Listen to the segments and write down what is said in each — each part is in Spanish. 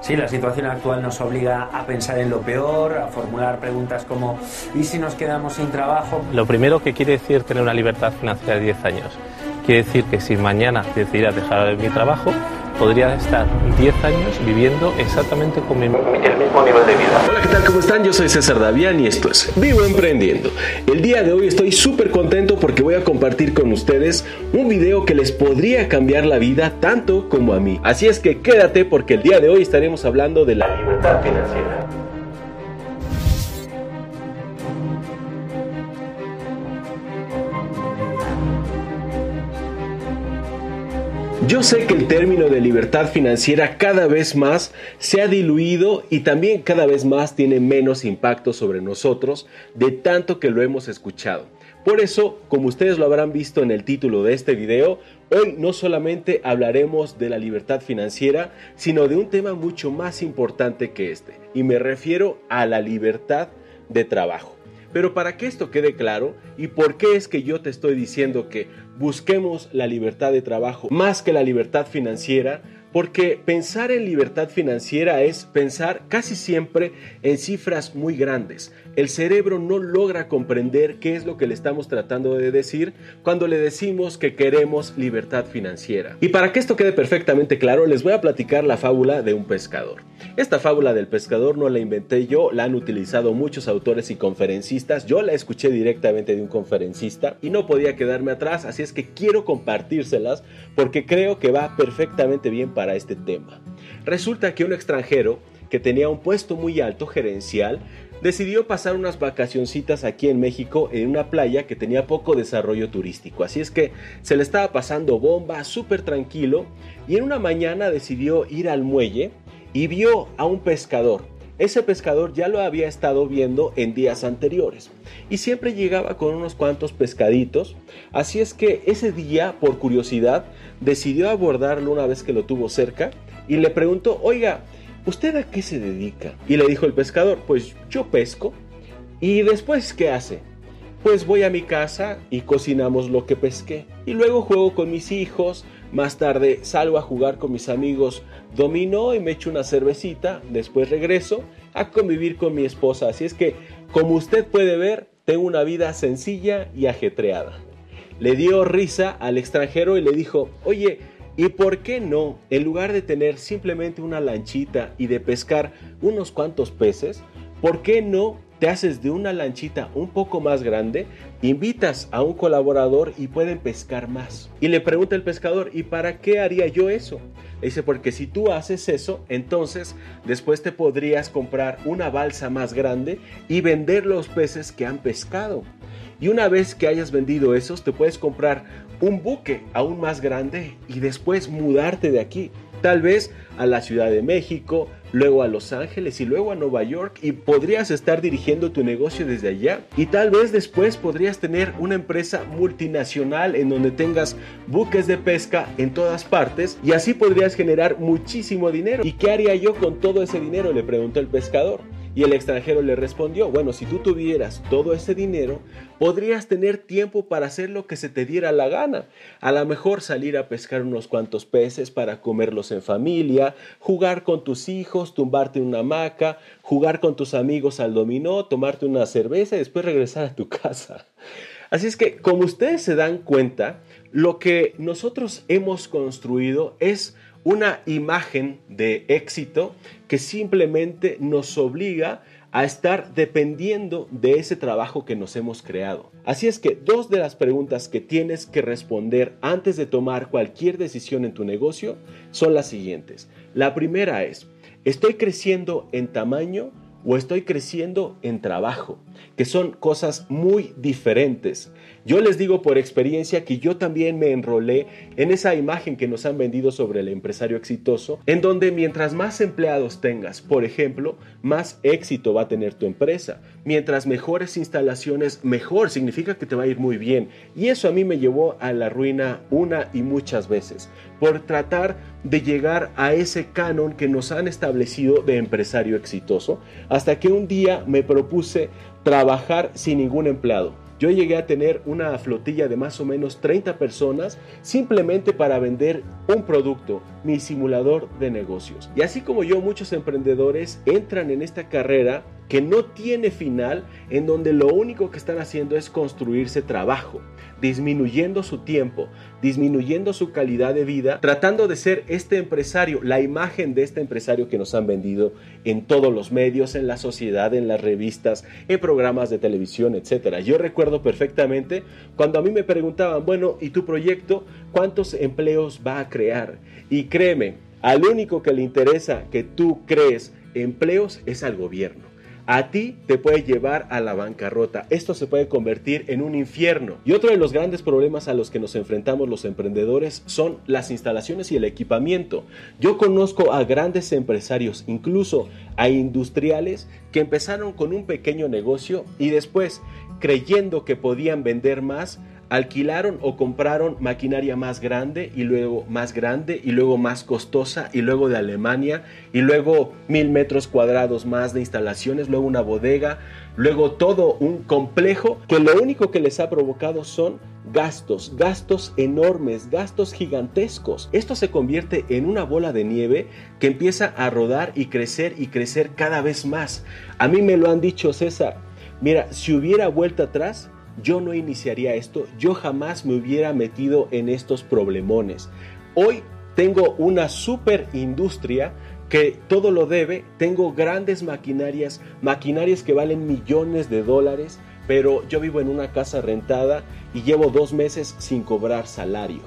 Sí, la situación actual nos obliga a pensar en lo peor, a formular preguntas como ¿y si nos quedamos sin trabajo? Lo primero que quiere decir tener una libertad financiera de 10 años. Quiere decir que si mañana decidiera dejar mi trabajo, podría estar 10 años viviendo exactamente con el mismo nivel de vida. Hola, ¿qué tal? ¿Cómo están? Yo soy César Davián y esto es Vivo Emprendiendo. El día de hoy estoy súper contento porque voy a compartir con ustedes un video que les podría cambiar la vida tanto como a mí. Así es que quédate porque el día de hoy estaremos hablando de la libertad financiera. Yo sé que el término de libertad financiera cada vez más se ha diluido y también cada vez más tiene menos impacto sobre nosotros de tanto que lo hemos escuchado. Por eso, como ustedes lo habrán visto en el título de este video, hoy no solamente hablaremos de la libertad financiera, sino de un tema mucho más importante que este, y me refiero a la libertad de trabajo. Pero para que esto quede claro, ¿y por qué es que yo te estoy diciendo que busquemos la libertad de trabajo más que la libertad financiera? Porque pensar en libertad financiera es pensar casi siempre en cifras muy grandes. El cerebro no logra comprender qué es lo que le estamos tratando de decir cuando le decimos que queremos libertad financiera. Y para que esto quede perfectamente claro, les voy a platicar la fábula de un pescador. Esta fábula del pescador no la inventé yo, la han utilizado muchos autores y conferencistas. Yo la escuché directamente de un conferencista y no podía quedarme atrás, así es que quiero compartírselas porque creo que va perfectamente bien para este tema. Resulta que un extranjero que tenía un puesto muy alto gerencial decidió pasar unas vacacioncitas aquí en México en una playa que tenía poco desarrollo turístico. Así es que se le estaba pasando bomba, súper tranquilo, y en una mañana decidió ir al muelle y vio a un pescador. Ese pescador ya lo había estado viendo en días anteriores y siempre llegaba con unos cuantos pescaditos. Así es que ese día, por curiosidad, decidió abordarlo una vez que lo tuvo cerca y le preguntó, oiga, ¿usted a qué se dedica? Y le dijo el pescador, pues yo pesco. ¿Y después qué hace? Pues voy a mi casa y cocinamos lo que pesqué. Y luego juego con mis hijos. Más tarde salgo a jugar con mis amigos dominó y me echo una cervecita. Después regreso a convivir con mi esposa. Así es que, como usted puede ver, tengo una vida sencilla y ajetreada. Le dio risa al extranjero y le dijo, oye, ¿Y por qué no, en lugar de tener simplemente una lanchita y de pescar unos cuantos peces, ¿por qué no te haces de una lanchita un poco más grande, invitas a un colaborador y pueden pescar más? Y le pregunta el pescador, ¿y para qué haría yo eso? Le dice, porque si tú haces eso, entonces después te podrías comprar una balsa más grande y vender los peces que han pescado. Y una vez que hayas vendido esos, te puedes comprar un buque aún más grande y después mudarte de aquí. Tal vez a la Ciudad de México, luego a Los Ángeles y luego a Nueva York y podrías estar dirigiendo tu negocio desde allá. Y tal vez después podrías tener una empresa multinacional en donde tengas buques de pesca en todas partes y así podrías generar muchísimo dinero. ¿Y qué haría yo con todo ese dinero? Le preguntó el pescador. Y el extranjero le respondió, bueno, si tú tuvieras todo ese dinero, podrías tener tiempo para hacer lo que se te diera la gana. A lo mejor salir a pescar unos cuantos peces para comerlos en familia, jugar con tus hijos, tumbarte en una hamaca, jugar con tus amigos al dominó, tomarte una cerveza y después regresar a tu casa. Así es que, como ustedes se dan cuenta, lo que nosotros hemos construido es una imagen de éxito que simplemente nos obliga a estar dependiendo de ese trabajo que nos hemos creado. Así es que dos de las preguntas que tienes que responder antes de tomar cualquier decisión en tu negocio son las siguientes. La primera es, ¿estoy creciendo en tamaño o estoy creciendo en trabajo? Que son cosas muy diferentes. Yo les digo por experiencia que yo también me enrolé en esa imagen que nos han vendido sobre el empresario exitoso, en donde mientras más empleados tengas, por ejemplo, más éxito va a tener tu empresa. Mientras mejores instalaciones, mejor significa que te va a ir muy bien. Y eso a mí me llevó a la ruina una y muchas veces, por tratar de llegar a ese canon que nos han establecido de empresario exitoso, hasta que un día me propuse trabajar sin ningún empleado Yo llegué a tener una flotilla de más o menos 30 personas simplemente para vender un producto, mi simulador de negocios. Y así como yo, muchos emprendedores entran en esta carrera que no tiene final, en donde lo único que están haciendo es construirse trabajo, disminuyendo su tiempo, disminuyendo su calidad de vida, tratando de ser este empresario, la imagen de este empresario que nos han vendido en todos los medios, en la sociedad, en las revistas, en programas de televisión, etc. Yo recuerdo perfectamente cuando a mí me preguntaban, bueno, ¿y tu proyecto cuántos empleos va a crear? Y créeme, al único que le interesa que tú crees empleos es al gobierno a ti te puede llevar a la bancarrota. Esto se puede convertir en un infierno. Y otro de los grandes problemas a los que nos enfrentamos los emprendedores son las instalaciones y el equipamiento. Yo conozco a grandes empresarios, incluso a industriales, que empezaron con un pequeño negocio y después, creyendo que podían vender más, alquilaron o compraron maquinaria más grande y luego más grande y luego más costosa y luego de Alemania y luego mil metros cuadrados más de instalaciones, luego una bodega, luego todo un complejo que lo único que les ha provocado son gastos, gastos enormes, gastos gigantescos. Esto se convierte en una bola de nieve que empieza a rodar y crecer y crecer cada vez más. A mí me lo han dicho César, mira, si hubiera vuelta atrás, yo no iniciaría esto, yo jamás me hubiera metido en estos problemones. Hoy tengo una super industria que todo lo debe, tengo grandes maquinarias, maquinarias que valen millones de dólares, pero yo vivo en una casa rentada y llevo dos meses sin cobrar salario.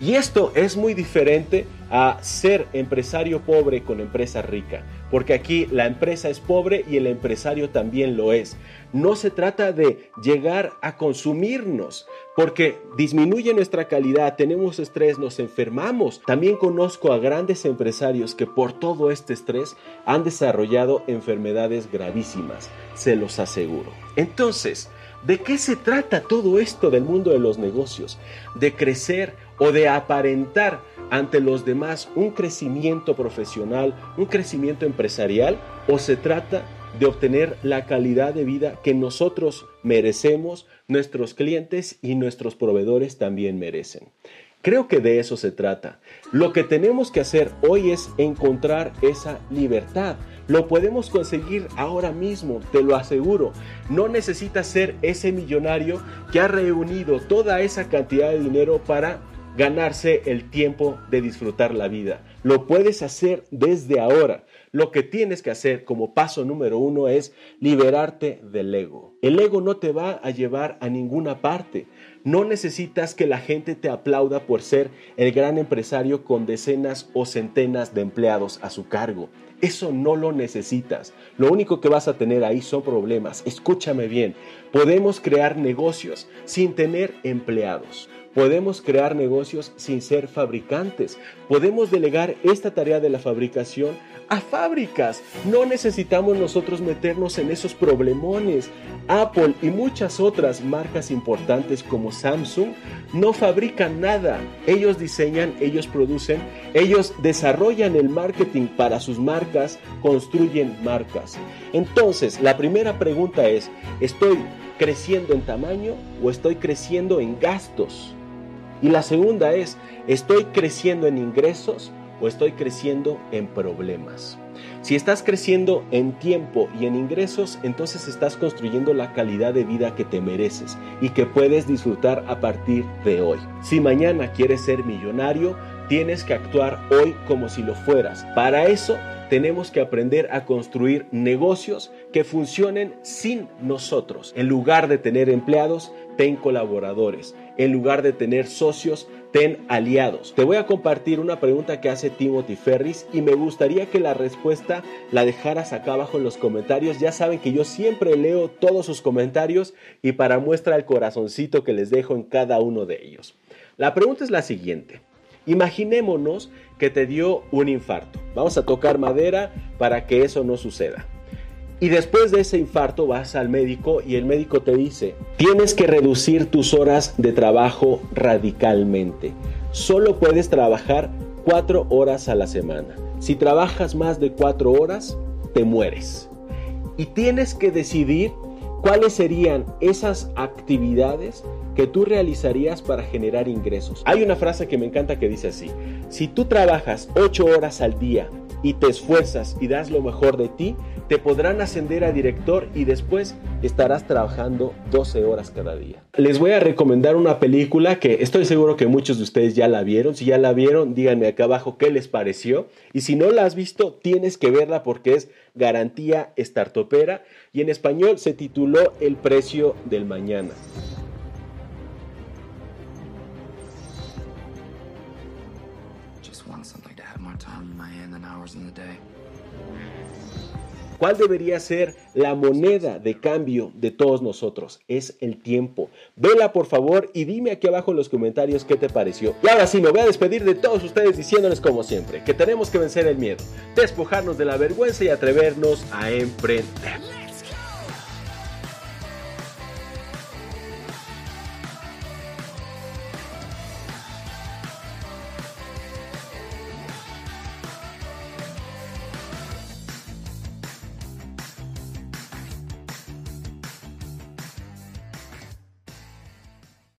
Y esto es muy diferente a ser empresario pobre con empresa rica, porque aquí la empresa es pobre y el empresario también lo es. No se trata de llegar a consumirnos, porque disminuye nuestra calidad, tenemos estrés, nos enfermamos. También conozco a grandes empresarios que por todo este estrés han desarrollado enfermedades gravísimas, se los aseguro. Entonces, ¿de qué se trata todo esto del mundo de los negocios? De crecer o de aparentar ante los demás un crecimiento profesional, un crecimiento empresarial, o se trata de obtener la calidad de vida que nosotros merecemos, nuestros clientes y nuestros proveedores también merecen. Creo que de eso se trata. Lo que tenemos que hacer hoy es encontrar esa libertad. Lo podemos conseguir ahora mismo, te lo aseguro. No necesitas ser ese millonario que ha reunido toda esa cantidad de dinero para ganarse el tiempo de disfrutar la vida. Lo puedes hacer desde ahora. Lo que tienes que hacer como paso número uno es liberarte del ego. El ego no te va a llevar a ninguna parte. No necesitas que la gente te aplauda por ser el gran empresario con decenas o centenas de empleados a su cargo. Eso no lo necesitas. Lo único que vas a tener ahí son problemas. Escúchame bien. Podemos crear negocios sin tener empleados. Podemos crear negocios sin ser fabricantes. Podemos delegar esta tarea de la fabricación a fábricas. No necesitamos nosotros meternos en esos problemones. Apple y muchas otras marcas importantes como Samsung no fabrican nada. Ellos diseñan, ellos producen, ellos desarrollan el marketing para sus marcas, construyen marcas. Entonces, la primera pregunta es, ¿estoy creciendo en tamaño o estoy creciendo en gastos? Y la segunda es, ¿estoy creciendo en ingresos o estoy creciendo en problemas? Si estás creciendo en tiempo y en ingresos, entonces estás construyendo la calidad de vida que te mereces y que puedes disfrutar a partir de hoy. Si mañana quieres ser millonario, tienes que actuar hoy como si lo fueras. Para eso tenemos que aprender a construir negocios que funcionen sin nosotros. En lugar de tener empleados, ten colaboradores. En lugar de tener socios, ten aliados. Te voy a compartir una pregunta que hace Timothy Ferris y me gustaría que la respuesta la dejaras acá abajo en los comentarios. Ya saben que yo siempre leo todos sus comentarios y para muestra el corazoncito que les dejo en cada uno de ellos. La pregunta es la siguiente. Imaginémonos que te dio un infarto. Vamos a tocar madera para que eso no suceda. Y después de ese infarto vas al médico y el médico te dice, tienes que reducir tus horas de trabajo radicalmente. Solo puedes trabajar cuatro horas a la semana. Si trabajas más de cuatro horas, te mueres. Y tienes que decidir ¿Cuáles serían esas actividades que tú realizarías para generar ingresos? Hay una frase que me encanta que dice así, si tú trabajas 8 horas al día y te esfuerzas y das lo mejor de ti, te podrán ascender a director y después estarás trabajando 12 horas cada día. Les voy a recomendar una película que estoy seguro que muchos de ustedes ya la vieron. Si ya la vieron, díganme acá abajo qué les pareció. Y si no la has visto, tienes que verla porque es garantía startupera y en español se tituló El precio del mañana. ¿Cuál debería ser la moneda de cambio de todos nosotros? Es el tiempo. Vela por favor y dime aquí abajo en los comentarios qué te pareció. Y ahora sí, me voy a despedir de todos ustedes diciéndoles como siempre que tenemos que vencer el miedo, despojarnos de la vergüenza y atrevernos a emprender.